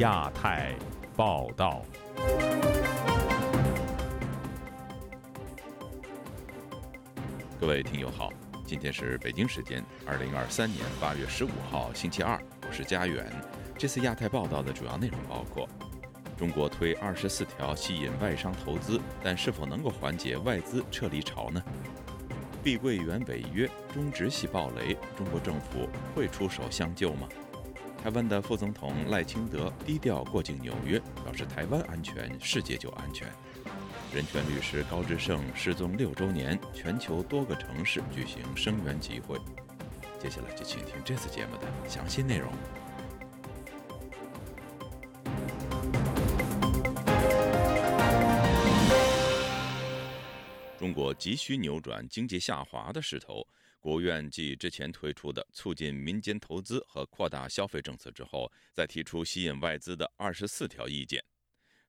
亚太报道。各位听友好，今天是北京时间二零二三年八月十五号星期二，我是佳远。这次亚太报道的主要内容包括：中国推二十四条吸引外商投资，但是否能够缓解外资撤离潮呢？碧桂园违约，中植系暴雷，中国政府会出手相救吗？台湾的副总统赖清德低调过境纽约，表示台湾安全，世界就安全。人权律师高志胜失踪六周年，全球多个城市举行声援集会。接下来就请听这次节目的详细内容。中国急需扭转经济下滑的势头，国务院继之前推出的促进民间投资和扩大消费政策之后，再提出吸引外资的二十四条意见。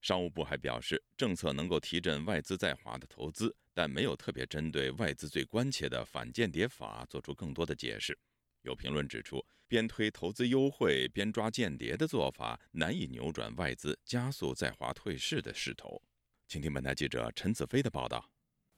商务部还表示，政策能够提振外资在华的投资，但没有特别针对外资最关切的反间谍法做出更多的解释。有评论指出，边推投资优惠边抓间谍的做法，难以扭转外资加速在华退市的势头。请听本台记者陈子飞的报道。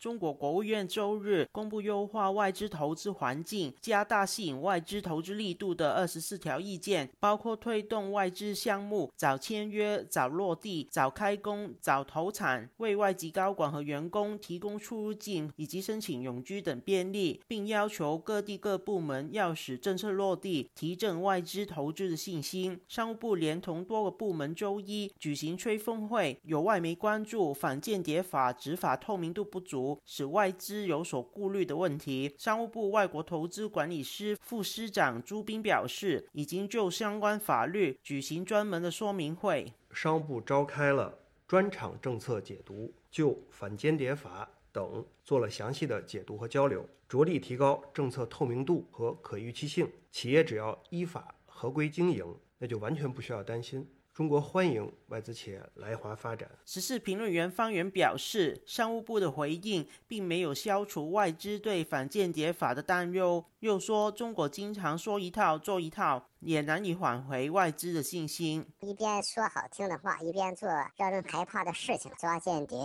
中国国务院周日公布优化外资投资环境、加大吸引外资投资力度的二十四条意见，包括推动外资项目早签约、早落地、早开工、早投产，为外籍高管和员工提供出入境以及申请永居等便利，并要求各地各部门要使政策落地，提振外资投资的信心。商务部连同多个部门周一举行吹风会，有外媒关注反间谍法执法透明度不足。使外资有所顾虑的问题，商务部外国投资管理司副司长朱斌表示，已经就相关法律举行专门的说明会。商务部召开了专场政策解读，就反间谍法等做了详细的解读和交流，着力提高政策透明度和可预期性。企业只要依法合规经营，那就完全不需要担心。中国欢迎外资企业来华发展。时事评论员方圆表示，商务部的回应并没有消除外资对反间谍法的担忧，又说中国经常说一套做一套，也难以挽回外资的信心。一边说好听的话，一边做让人害怕的事情，抓间谍、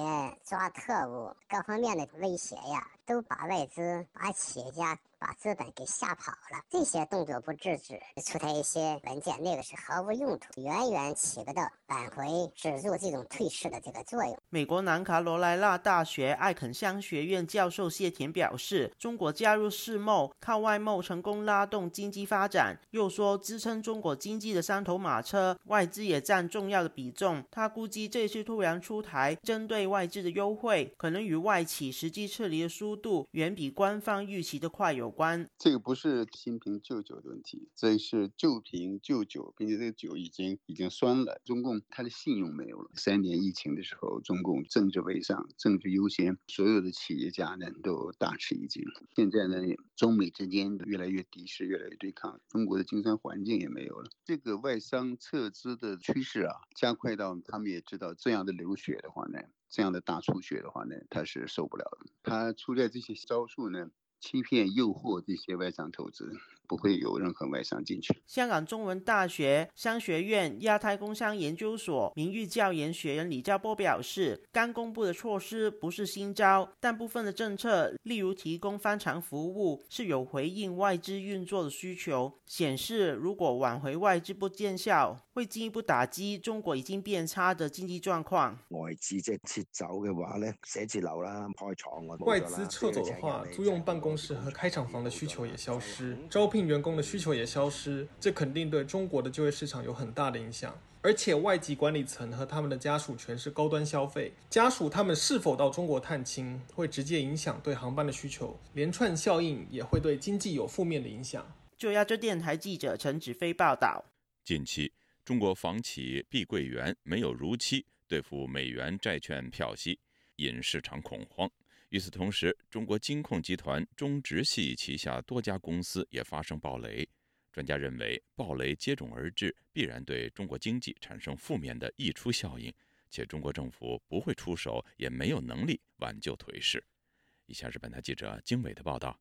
抓特务，各方面的威胁呀，都把外资、把企业家。把资本给吓跑了，这些动作不制止，出台一些文件，那个是毫无用途，远远起不到挽回、止住这种退市的这个作用。美国南卡罗来纳大学艾肯商学院教授谢田表示，中国加入世贸，靠外贸成功拉动经济发展。又说，支撑中国经济的三头马车，外资也占重要的比重。他估计这次突然出台针对外资的优惠，可能与外企实际撤离的速度远比官方预期的快有。关这个不是新瓶旧酒的问题，这是旧瓶旧酒，并且这个酒已经已经酸了。中共它的信用没有了。三年疫情的时候，中共政治为上，政治优先，所有的企业家呢都大吃一惊。现在呢，中美之间越来越敌视，越来越对抗，中国的经商环境也没有了。这个外商撤资的趋势啊，加快到他们也知道这样的流血的话呢，这样的大出血的话呢，他是受不了的。他出在这些招数呢。欺骗、诱惑这些外商投资。不会有任何外商进去。香港中文大学商学院亚太工商研究所名誉教研学人李兆波表示，刚公布的措施不是新招，但部分的政策，例如提供翻墙服务，是有回应外资运作的需求，显示如果挽回外资不见效，会进一步打击中国已经变差的经济状况。外资即撤走嘅话咧，写字楼啦、开厂外资撤走的话，租用办公室和开厂房的需求也消失，招聘。员工的需求也消失，这肯定对中国的就业市场有很大的影响。而且外籍管理层和他们的家属全是高端消费，家属他们是否到中国探亲，会直接影响对航班的需求，连串效应也会对经济有负面的影响。就亚洲电台记者陈子飞报道：近期，中国房企碧桂园没有如期兑付美元债券票息，引市场恐慌。与此同时，中国金控集团中植系旗下多家公司也发生暴雷。专家认为，暴雷接踵而至，必然对中国经济产生负面的溢出效应，且中国政府不会出手，也没有能力挽救颓势。以下是本台记者经纬的报道。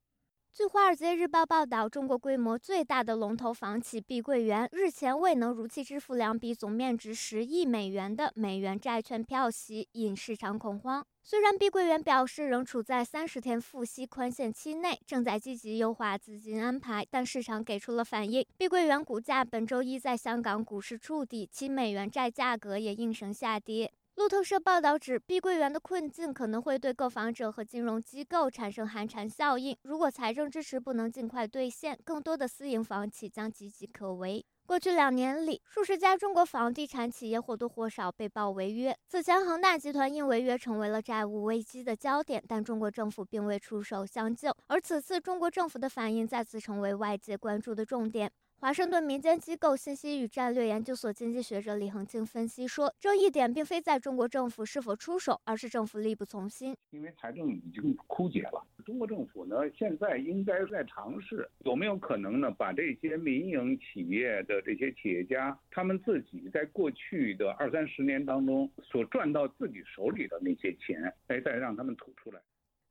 据《华尔街日报》报道，中国规模最大的龙头房企碧桂园日前未能如期支付两笔总面值十亿美元的美元债券票息，引市场恐慌。虽然碧桂园表示仍处在三十天付息宽限期内，正在积极优化资金安排，但市场给出了反应。碧桂园股价本周一在香港股市触底，其美元债价格也应声下跌。路透社报道指，碧桂园的困境可能会对购房者和金融机构产生寒蝉效应。如果财政支持不能尽快兑现，更多的私营房企将岌岌可危。过去两年里，数十家中国房地产企业或多或少被曝违约。此前，恒大集团因违约成为了债务危机的焦点，但中国政府并未出手相救。而此次，中国政府的反应再次成为外界关注的重点。华盛顿民间机构信息与战略研究所经济学者李恒庆分析说，这一点并非在中国政府是否出手，而是政府力不从心。因为财政已经枯竭了，中国政府呢，现在应该在尝试有没有可能呢，把这些民营企业的这些企业家，他们自己在过去的二三十年当中所赚到自己手里的那些钱，哎，再让他们吐出来。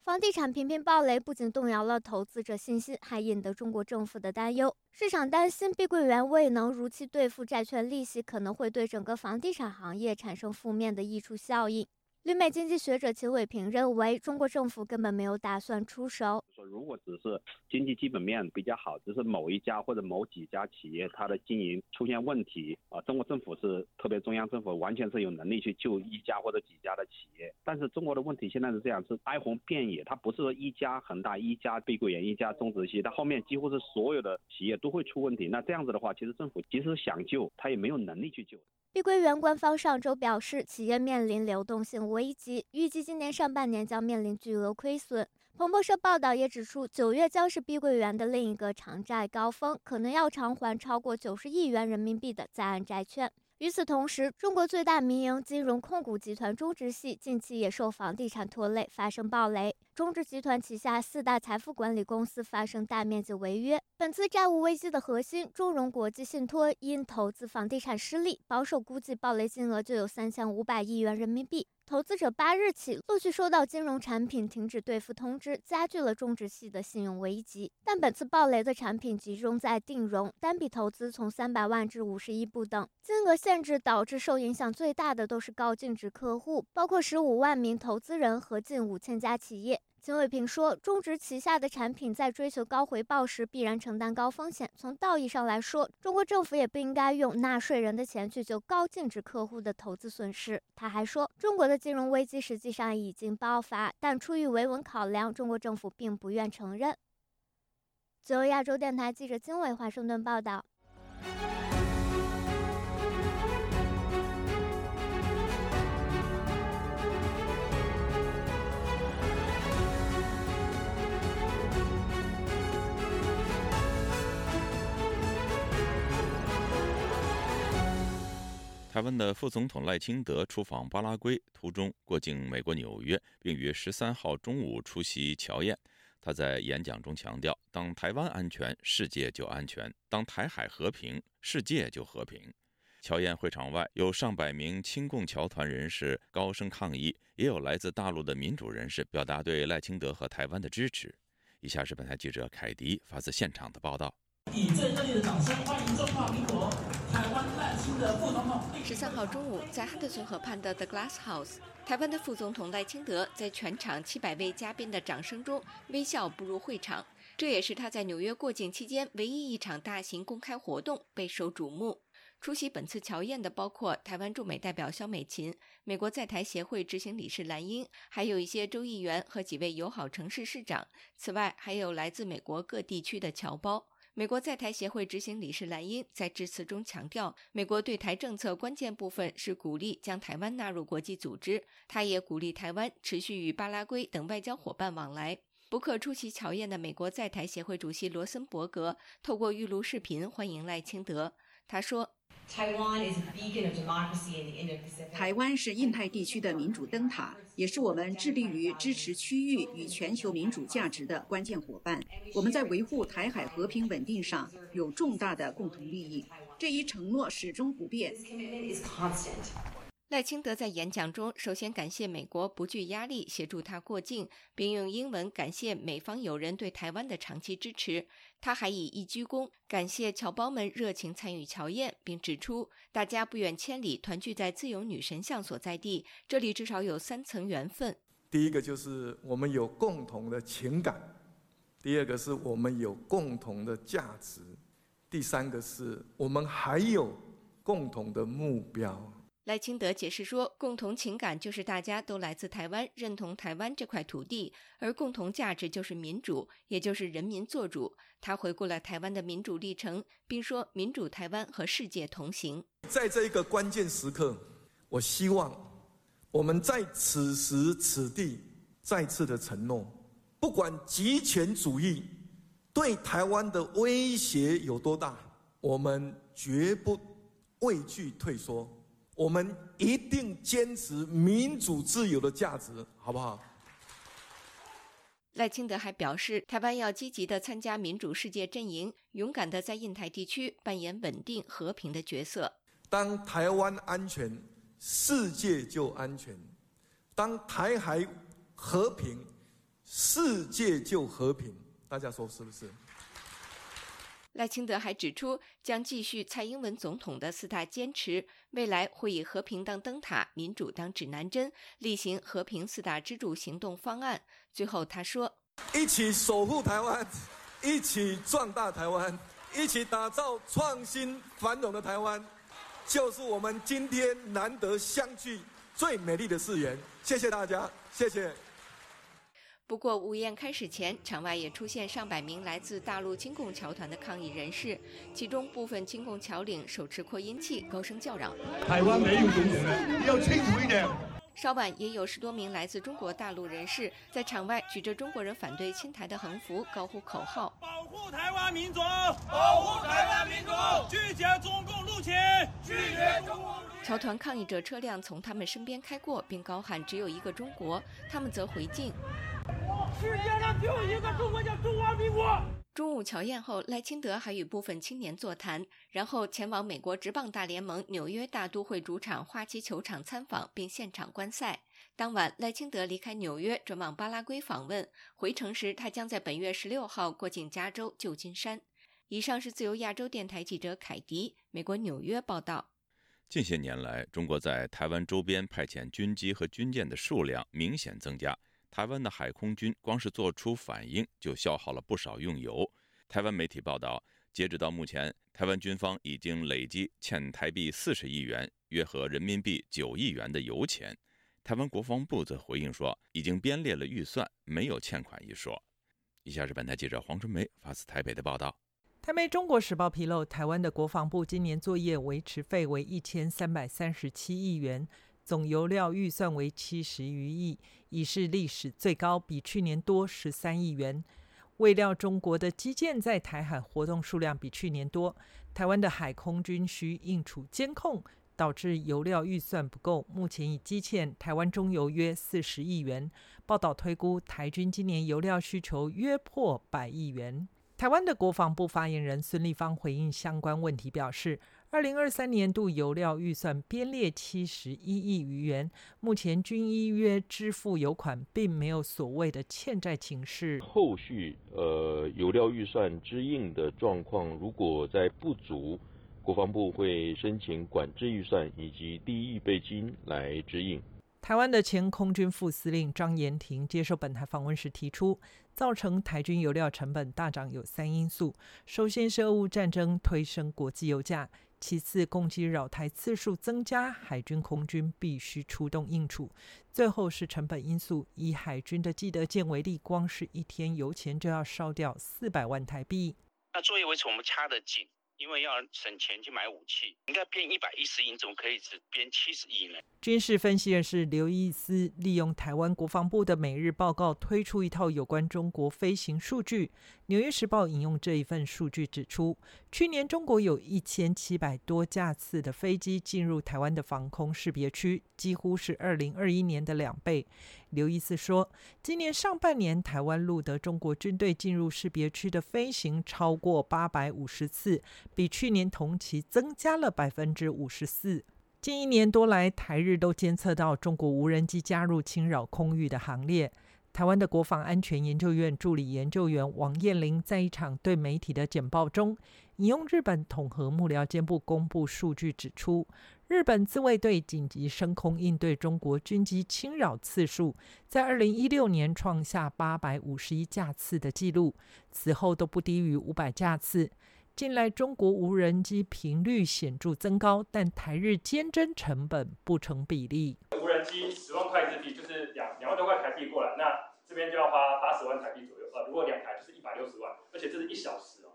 房地产频频暴雷，不仅动摇了投资者信心，还引得中国政府的担忧。市场担心碧桂园未能如期兑付债券利息，可能会对整个房地产行业产生负面的溢出效应。旅美经济学者秦伟平认为，中国政府根本没有打算出手。说如果只是经济基本面比较好，只是某一家或者某几家企业它的经营出现问题啊，中国政府是特别中央政府完全是有能力去救一家或者几家的企业。但是中国的问题现在是这样，是哀鸿遍野，它不是说一家恒大、一家碧桂园、一家中植系，它后面几乎是所有的企业都会出问题。那这样子的话，其实政府即使想救，它也没有能力去救。碧桂园官方上周表示，企业面临流动性危机，预计今年上半年将面临巨额亏损。彭博社报道也指出，九月将是碧桂园的另一个偿债高峰，可能要偿还超过九十亿元人民币的在岸债券。与此同时，中国最大民营金融控股集团中植系近期也受房地产拖累，发生暴雷。中植集团旗下四大财富管理公司发生大面积违约。本次债务危机的核心，中融国际信托因投资房地产失利，保守估计暴雷金额就有三千五百亿元人民币。投资者八日起陆续收到金融产品停止兑付通知，加剧了中植系的信用危机。但本次暴雷的产品集中在定融，单笔投资从三百万至五十亿不等，金额限制导致受影响最大的都是高净值客户，包括十五万名投资人和近五千家企业。秦伟平说，中植旗下的产品在追求高回报时必然承担高风险。从道义上来说，中国政府也不应该用纳税人的钱去救高净值客户的投资损失。他还说，中国的金融危机实际上已经爆发，但出于维稳考量，中国政府并不愿承认。自由亚洲电台记者金伟华盛顿报道。台湾的副总统赖清德出访巴拉圭途中过境美国纽约，并于十三号中午出席侨宴。他在演讲中强调：“当台湾安全，世界就安全；当台海和平，世界就和平。”侨宴会场外有上百名亲共侨团人士高声抗议，也有来自大陆的民主人士表达对赖清德和台湾的支持。以下是本台记者凯迪发自现场的报道。以最热烈的掌声欢迎中华民国十三号中午，在汉德逊河畔的 The Glass House，台湾的副总统赖清德在全场七百位嘉宾的掌声中微笑步入会场。这也是他在纽约过境期间唯一一场大型公开活动，备受瞩目。出席本次侨宴的包括台湾驻美代表肖美琴、美国在台协会执行理事蓝英，还有一些州议员和几位友好城市市长。此外，还有来自美国各地区的侨胞。美国在台协会执行理事兰英在致辞中强调，美国对台政策关键部分是鼓励将台湾纳入国际组织。他也鼓励台湾持续与巴拉圭等外交伙伴往来。不克出席乔宴的美国在台协会主席罗森伯格透过预录视频欢迎赖清德。他说。台湾是印太地区的民主灯塔，也是我们致力于支持区域与全球民主价值的关键伙伴。我们在维护台海和平稳定上有重大的共同利益，这一承诺始终不变。赖清德在演讲中首先感谢美国不惧压力协助他过境，并用英文感谢美方友人对台湾的长期支持。他还以一鞠躬感谢侨胞们热情参与侨宴，并指出大家不远千里团聚在自由女神像所在地，这里至少有三层缘分。第一个就是我们有共同的情感，第二个是我们有共同的价值，第三个是我们还有共同的目标。赖清德解释说，共同情感就是大家都来自台湾，认同台湾这块土地；而共同价值就是民主，也就是人民做主。他回顾了台湾的民主历程，并说：“民主台湾和世界同行。”在这一个关键时刻，我希望我们在此时此地再次的承诺：不管极权主义对台湾的威胁有多大，我们绝不畏惧退缩。我们一定坚持民主自由的价值，好不好？赖清德还表示，台湾要积极的参加民主世界阵营，勇敢的在印太地区扮演稳定和平的角色。当台湾安全，世界就安全；当台海和平，世界就和平。大家说是不是？赖清德还指出，将继续蔡英文总统的四大坚持，未来会以和平当灯塔，民主当指南针，例行和平四大支柱行动方案。最后他说：“一起守护台湾，一起壮大台湾，一起打造创新繁荣的台湾，就是我们今天难得相聚最美丽的誓言。”谢谢大家，谢谢。不过，午宴开始前，场外也出现上百名来自大陆亲共侨团的抗议人士，其中部分亲共侨领手持扩音器，高声叫嚷：“台湾没有中国，要清楚一点。”稍晚，也有十多名来自中国大陆人士在场外举着中国人反对侵台的横幅，高呼口号：“保护台湾民主，保护台湾民主，拒绝中共入侵，拒绝中共。”侨团抗议者车辆从他们身边开过，并高喊“只有一个中国”，他们则回敬。世界上只有一个中国，叫中华民国。中午乔宴后，赖清德还与部分青年座谈，然后前往美国职棒大联盟纽约大都会主场花旗球场参访，并现场观赛。当晚，赖清德离开纽约，转往巴拉圭访问。回程时，他将在本月十六号过境加州旧金山。以上是自由亚洲电台记者凯迪，美国纽约报道。近些年来，中国在台湾周边派遣军机和军舰的数量明显增加。台湾的海空军光是做出反应就消耗了不少用油。台湾媒体报道，截止到目前，台湾军方已经累计欠台币四十亿元，约合人民币九亿元的油钱。台湾国防部则回应说，已经编列了预算，没有欠款一说。以下是本台记者黄春梅发自台北的报道。台媒《中国时报》披露，台湾的国防部今年作业维持费为一千三百三十七亿元。总油料预算为七十余亿，已是历史最高，比去年多十三亿元。未料中国的基建在台海活动数量比去年多，台湾的海空军需应处监控，导致油料预算不够。目前已积欠台湾中油约四十亿元。报道推估，台军今年油料需求约破百亿元。台湾的国防部发言人孙立方回应相关问题表示。二零二三年度油料预算编列七十一亿余元，目前均依约支付油款，并没有所谓的欠债情势。后续呃油料预算支应的状况，如果在不足，国防部会申请管制预算以及第一预备金来支应。台湾的前空军副司令张延廷接受本台访问时提出，造成台军油料成本大涨有三因素，首先是俄乌战争推升国际油价。其次，攻击扰台次数增加，海军空军必须出动应处。最后是成本因素，以海军的基德舰为例，光是一天油钱就要烧掉四百万台币。那作业维持我们掐得紧。因为要省钱去买武器，应该编一百一十亿，怎么可以只编七十亿呢？军事分析人士刘易斯利用台湾国防部的每日报告，推出一套有关中国飞行数据。纽约时报引用这一份数据指出，去年中国有一千七百多架次的飞机进入台湾的防空识别区，几乎是二零二一年的两倍。刘易斯说，今年上半年台湾录得中国军队进入识别区的飞行超过八百五十次，比去年同期增加了百分之五十四。近一年多来，台日都监测到中国无人机加入侵扰空域的行列。台湾的国防安全研究院助理研究员王彦玲在一场对媒体的简报中，引用日本统合幕僚监部公布数据，指出日本自卫队紧急升空应对中国军机侵扰次数，在二零一六年创下八百五十一架次的记录，此后都不低于五百架次。近来，中国无人机频率显著增高，但台日监侦成本不成比例。无人机十万块日币就是两两万多块台币过来，那边就要花八十万台币左右。呃，如果两台就是一百六十万，而且这是一小时哦。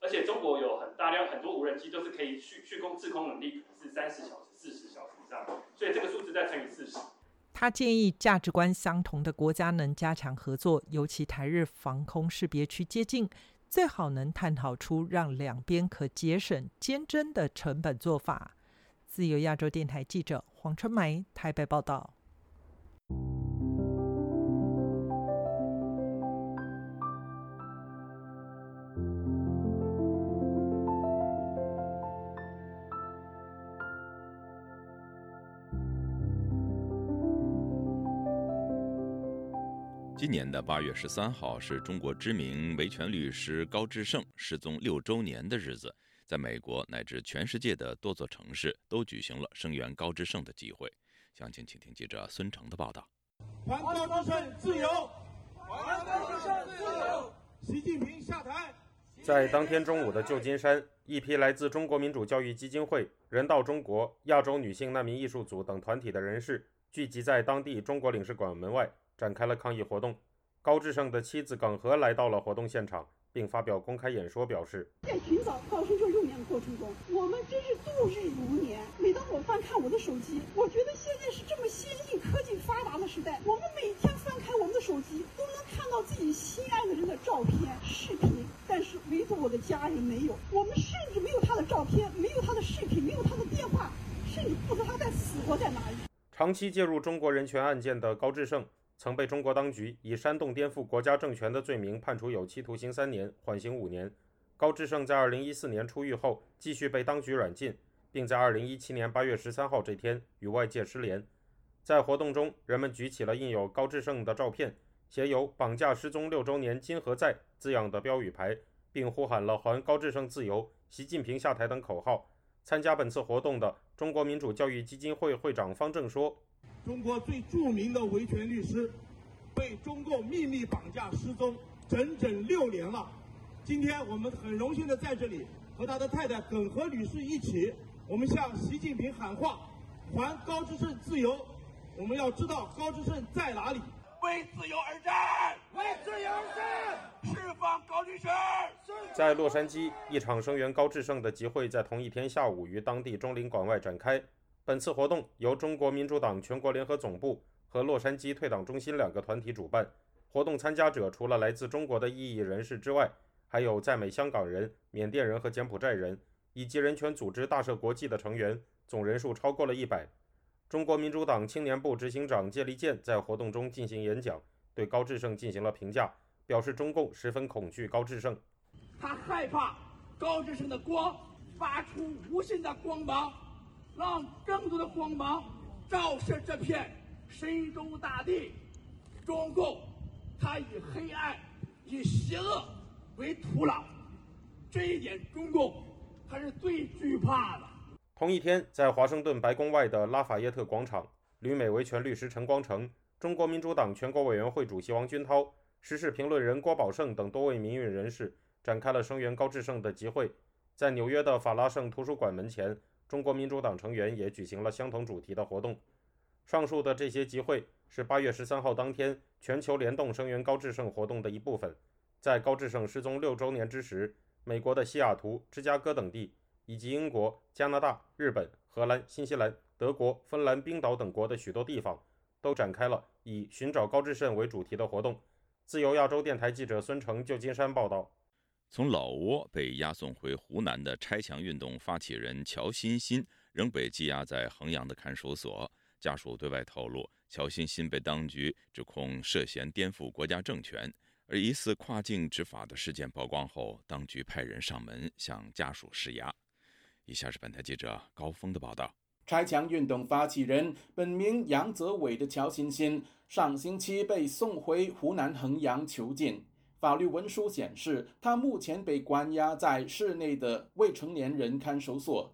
而且中国有很大量很多无人机都是可以续续空、滞空能力是三十小时、四十小时以上，所以这个数字再乘以四十。他建议价值观相同的国家能加强合作，尤其台日防空识别区接近。最好能探讨出让两边可节省监侦的成本做法。自由亚洲电台记者黄春梅台北报道。今年的八月十三号是中国知名维权律师高志胜失踪六周年的日子，在美国乃至全世界的多座城市都举行了声援高志胜的集会。详情，请听记者孙成的报道。还高志胜自由！还高志胜自由！习近平下台。在当天中午的旧金山，一批来自中国民主教育基金会、人道中国、亚洲女性难民艺术组等团体的人士聚集在当地中国领事馆门外。展开了抗议活动。高志胜的妻子耿和来到了活动现场，并发表公开演说，表示：在寻找高志胜幼年的过程中，我们真是度日如年。每当我翻看我的手机，我觉得现在是这么先进、科技发达的时代，我们每天翻开我们的手机，都能看到自己心爱的人的照片、视频，但是唯独我的家人没有。我们甚至没有他的照片，没有他的视频，没有他的电话，甚至不知道他在死活在哪里。长期介入中国人权案件的高志胜。曾被中国当局以煽动颠覆国家政权的罪名判处有期徒刑三年，缓刑五年。高志胜在2014年出狱后，继续被当局软禁，并在2017年8月13号这天与外界失联。在活动中，人们举起了印有高志胜的照片、写有“绑架失踪六周年，今何在”字样的标语牌，并呼喊了“还高志胜自由，习近平下台”等口号。参加本次活动的中国民主教育基金会会长方正说。中国最著名的维权律师被中共秘密绑架失踪整整六年了。今天我们很荣幸的在这里和他的太太耿和女士一起，我们向习近平喊话：还高志胜自由！我们要知道高志胜在哪里。为自由而战，为自由而战，释放高志胜！在洛杉矶，一场声援高志胜的集会在同一天下午于当地中领馆外展开。本次活动由中国民主党全国联合总部和洛杉矶退党中心两个团体主办。活动参加者除了来自中国的异议人士之外，还有在美香港人、缅甸人和柬埔寨人，以及人权组织大赦国际的成员，总人数超过了一百。中国民主党青年部执行长谢立健在活动中进行演讲，对高志胜进行了评价，表示中共十分恐惧高志胜，他害怕高志胜的光发出无限的光芒。让更多的光芒照射这片神州大地。中共，它以黑暗、以邪恶为土壤，这一点中共他是最惧怕的。同一天，在华盛顿白宫外的拉法耶特广场，旅美维权律师陈光诚、中国民主党全国委员会主席王军涛、时事评论人郭宝胜等多位民运人士展开了声援高志胜的集会，在纽约的法拉盛图书馆门前。中国民主党成员也举行了相同主题的活动。上述的这些集会是八月十三号当天全球联动声援高志胜活动的一部分。在高志胜失踪六周年之时，美国的西雅图、芝加哥等地，以及英国、加拿大、日本、荷兰、新西兰、德国、芬兰、冰岛等国的许多地方，都展开了以寻找高志胜为主题的活动。自由亚洲电台记者孙成，旧金山报道。从老挝被押送回湖南的拆墙运动发起人乔欣欣仍被羁押在衡阳的看守所。家属对外透露，乔欣欣被当局指控涉嫌颠覆国家政权，而疑似跨境执法的事件曝光后，当局派人上门向家属施压。以下是本台记者高峰的报道。拆墙运动发起人本名杨泽伟的乔欣欣，上星期被送回湖南衡阳囚禁。法律文书显示，他目前被关押在市内的未成年人看守所。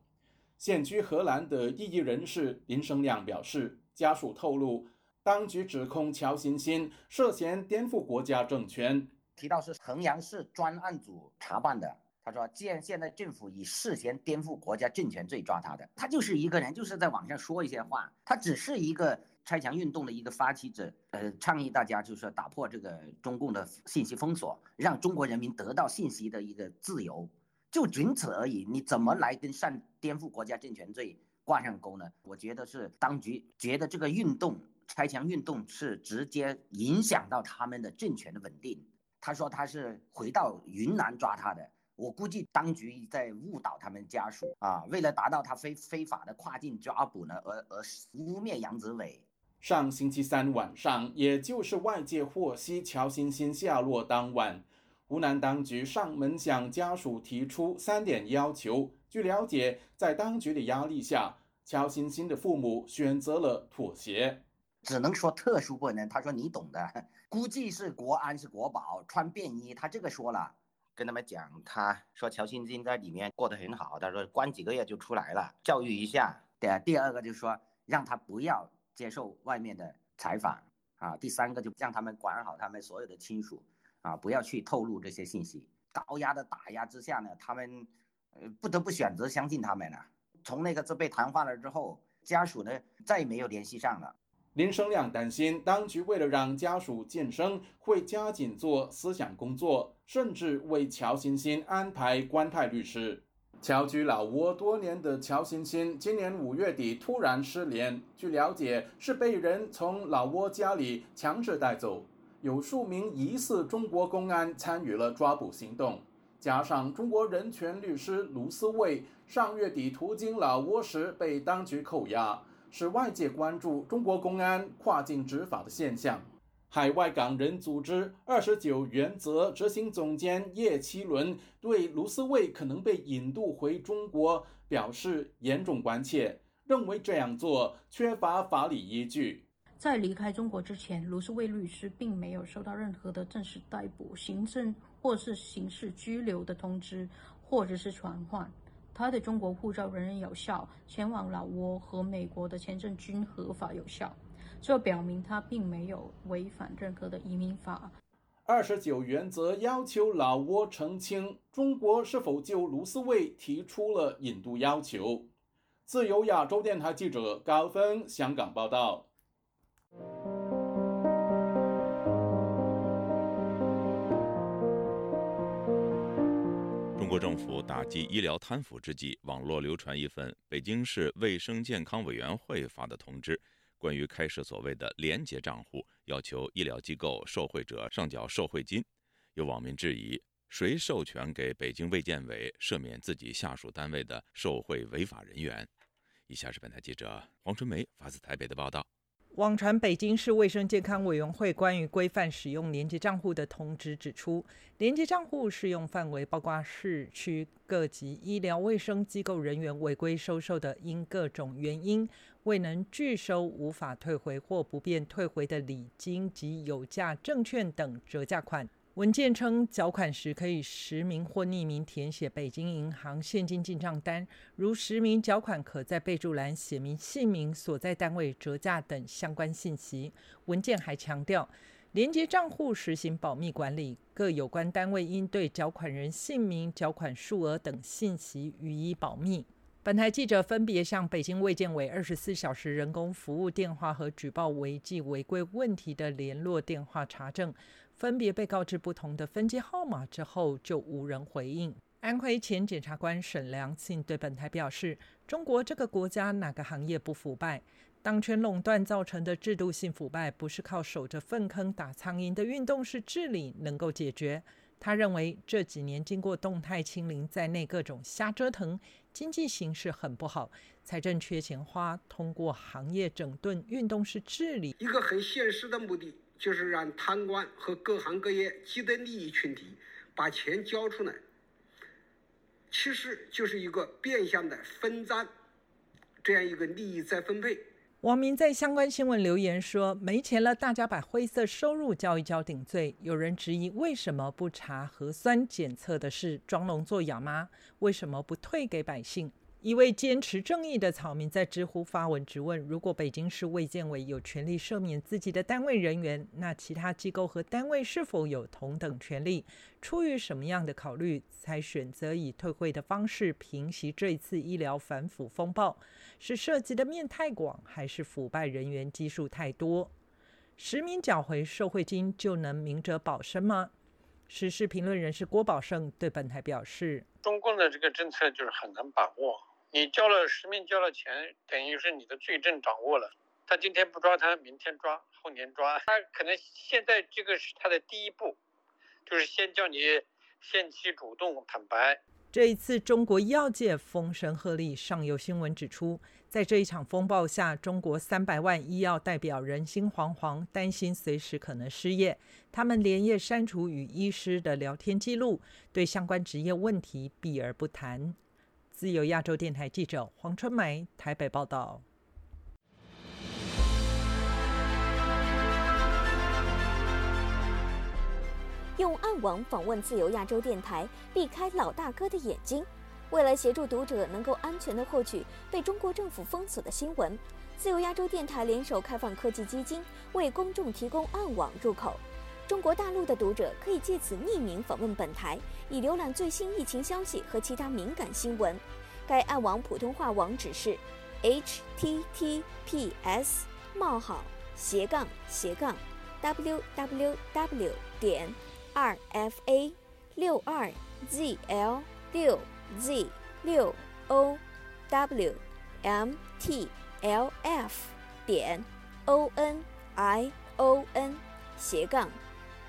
现居荷兰的异议人士林生亮表示，家属透露，当局指控乔欣欣涉嫌颠覆国家政权，提到是衡阳市专案组查办的。他说，既然现在政府以涉嫌颠覆国家政权罪抓他的，他就是一个人，就是在网上说一些话，他只是一个。拆墙运动的一个发起者，呃，倡议大家就是说打破这个中共的信息封锁，让中国人民得到信息的一个自由，就仅此而已。你怎么来跟上颠覆国家政权罪挂上钩呢？我觉得是当局觉得这个运动拆墙运动是直接影响到他们的政权的稳定。他说他是回到云南抓他的，我估计当局在误导他们家属啊，为了达到他非非法的跨境抓捕呢，而而污蔑杨子伟。上星期三晚上，也就是外界获悉乔欣欣下落当晚，湖南当局上门向家属提出三点要求。据了解，在当局的压力下，乔欣欣的父母选择了妥协。只能说特殊不能。他说你懂的，估计是国安是国宝，穿便衣。他这个说了，跟他们讲，他说乔欣欣在里面过得很好，他说关几个月就出来了，教育一下。对，第二个就是说让他不要。接受外面的采访啊，第三个就让他们管好他们所有的亲属啊，不要去透露这些信息。高压的打压之下呢，他们呃不得不选择相信他们了。从那个字被谈话了之后，家属呢再也没有联系上了。林生亮担心，当局为了让家属晋升，会加紧做思想工作，甚至为乔欣欣安排官派律师。侨居老挝多年的乔欣欣，今年五月底突然失联。据了解，是被人从老挝家里强制带走。有数名疑似中国公安参与了抓捕行动，加上中国人权律师卢思卫上月底途经老挝时被当局扣押，使外界关注中国公安跨境执法的现象。海外港人组织“二十九原则”执行总监叶七伦对卢思卫可能被引渡回中国表示严重关切，认为这样做缺乏法理依据。在离开中国之前，卢思卫律师并没有收到任何的正式逮捕、行政或是刑事拘留的通知，或者是传唤。他的中国护照仍然有效，前往老挝和美国的签证均合法有效。这表明他并没有违反任何的移民法。二十九原则要求老挝澄清中国是否就卢思卫提出了引渡要求。自由亚洲电台记者高峰香港报道。中国政府打击医疗贪腐之际，网络流传一份北京市卫生健康委员会发的通知。关于开设所谓的廉洁账户，要求医疗机构受贿者上缴受贿金，有网民质疑：谁授权给北京卫健委赦免自己下属单位的受贿违法人员？以下是本台记者黄春梅发自台北的报道。网传北京市卫生健康委员会关于规范使用廉洁账户的通知指出，廉洁账户适用范围包括市区各级医疗卫生机构人员违规收受的因各种原因。未能拒收、无法退回或不便退回的礼金及有价证券等折价款。文件称，缴款时可以实名或匿名填写北京银行现金进账单，如实名缴款，可在备注栏写明姓名、所在单位、折价等相关信息。文件还强调，连接账户实行保密管理，各有关单位应对缴款人姓名、缴款数额等信息予以保密。本台记者分别向北京卫健委二十四小时人工服务电话和举报违纪违规问题的联络电话查证，分别被告知不同的分机号码之后，就无人回应。安徽前检察官沈良庆对本台表示：“中国这个国家哪个行业不腐败？当权垄断造成的制度性腐败，不是靠守着粪坑打苍蝇的运动式治理能够解决。”他认为这几年经过动态清零在内各种瞎折腾，经济形势很不好，财政缺钱花，通过行业整顿运动式治理，一个很现实的目的就是让贪官和各行各业既得利益群体把钱交出来，其实就是一个变相的分赃这样一个利益再分配。网民在相关新闻留言说：“没钱了，大家把灰色收入交一交顶罪。”有人质疑：“为什么不查核酸检测的事？装聋作哑吗？为什么不退给百姓？”一位坚持正义的草民在知乎发文质问：如果北京市卫健委有权利赦免自己的单位人员，那其他机构和单位是否有同等权利？出于什么样的考虑，才选择以退会的方式平息这次医疗反腐风暴？是涉及的面太广，还是腐败人员基数太多？实名缴回受贿金就能明哲保身吗？时事评论人士郭宝胜对本台表示：中共的这个政策就是很难把握。你交了实名交了钱，等于是你的罪证掌握了。他今天不抓他，明天抓，后年抓。他可能现在这个是他的第一步，就是先叫你限期主动坦白。这一次，中国医药界风声鹤唳。上游新闻指出，在这一场风暴下，中国三百万医药代表人心惶惶，担心随时可能失业。他们连夜删除与医师的聊天记录，对相关职业问题避而不谈。自由亚洲电台记者黄春梅台北报道。用暗网访问自由亚洲电台，避开老大哥的眼睛。为了协助读者能够安全的获取被中国政府封锁的新闻，自由亚洲电台联手开放科技基金，为公众提供暗网入口。中国大陆的读者可以借此匿名访问本台，以浏览最新疫情消息和其他敏感新闻。该暗网普通话网址是 h t t p s 冒号斜杠斜杠 w w w 点 r f a 六二 z l 六 z 六 o w m t l f 点 o n i o n 斜杠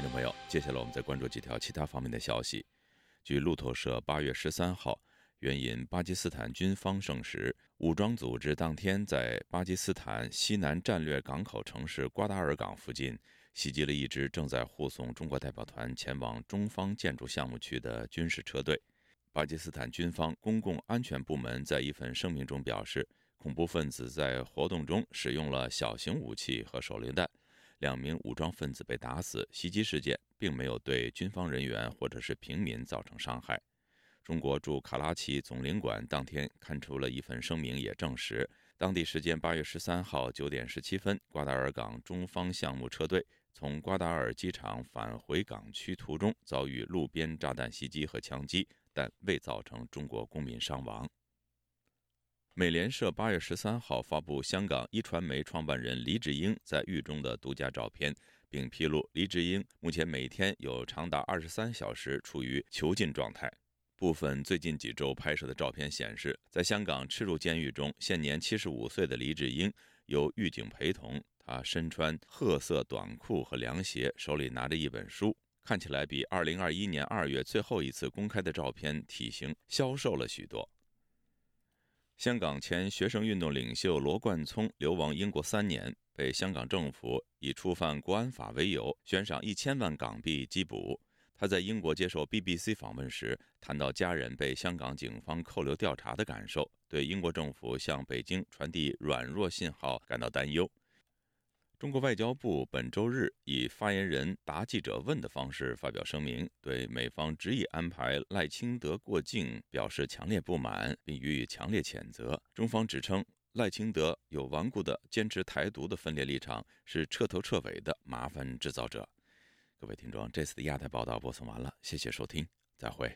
听众朋友，接下来我们再关注几条其他方面的消息。据路透社八月十三号，援引巴基斯坦军方证实，武装组织当天在巴基斯坦西南战略港口城市瓜达尔港附近袭击了一支正在护送中国代表团前往中方建筑项目区的军事车队。巴基斯坦军方公共安全部门在一份声明中表示，恐怖分子在活动中使用了小型武器和手榴弹。两名武装分子被打死，袭击事件并没有对军方人员或者是平民造成伤害。中国驻卡拉奇总领馆当天刊出了一份声明，也证实，当地时间八月十三号九点十七分，瓜达尔港中方项目车队从瓜达尔机场返回港区途中遭遇路边炸弹袭击和枪击，但未造成中国公民伤亡。美联社八月十三号发布香港一传媒创办人黎智英在狱中的独家照片，并披露黎智英目前每天有长达二十三小时处于囚禁状态。部分最近几周拍摄的照片显示，在香港赤柱监狱中，现年七十五岁的黎智英由狱警陪同，他身穿褐色短裤和凉鞋，手里拿着一本书，看起来比二零二一年二月最后一次公开的照片体型消瘦了许多。香港前学生运动领袖罗冠聪流亡英国三年，被香港政府以触犯国安法为由悬赏一千万港币缉捕。他在英国接受 BBC 访问时谈到家人被香港警方扣留调查的感受，对英国政府向北京传递软弱信号感到担忧。中国外交部本周日以发言人答记者问的方式发表声明，对美方执意安排赖清德过境表示强烈不满，并予以强烈谴责。中方指称赖清德有顽固的坚持台独的分裂立场，是彻头彻尾的麻烦制造者。各位听众，这次的亚太报道播送完了，谢谢收听，再会。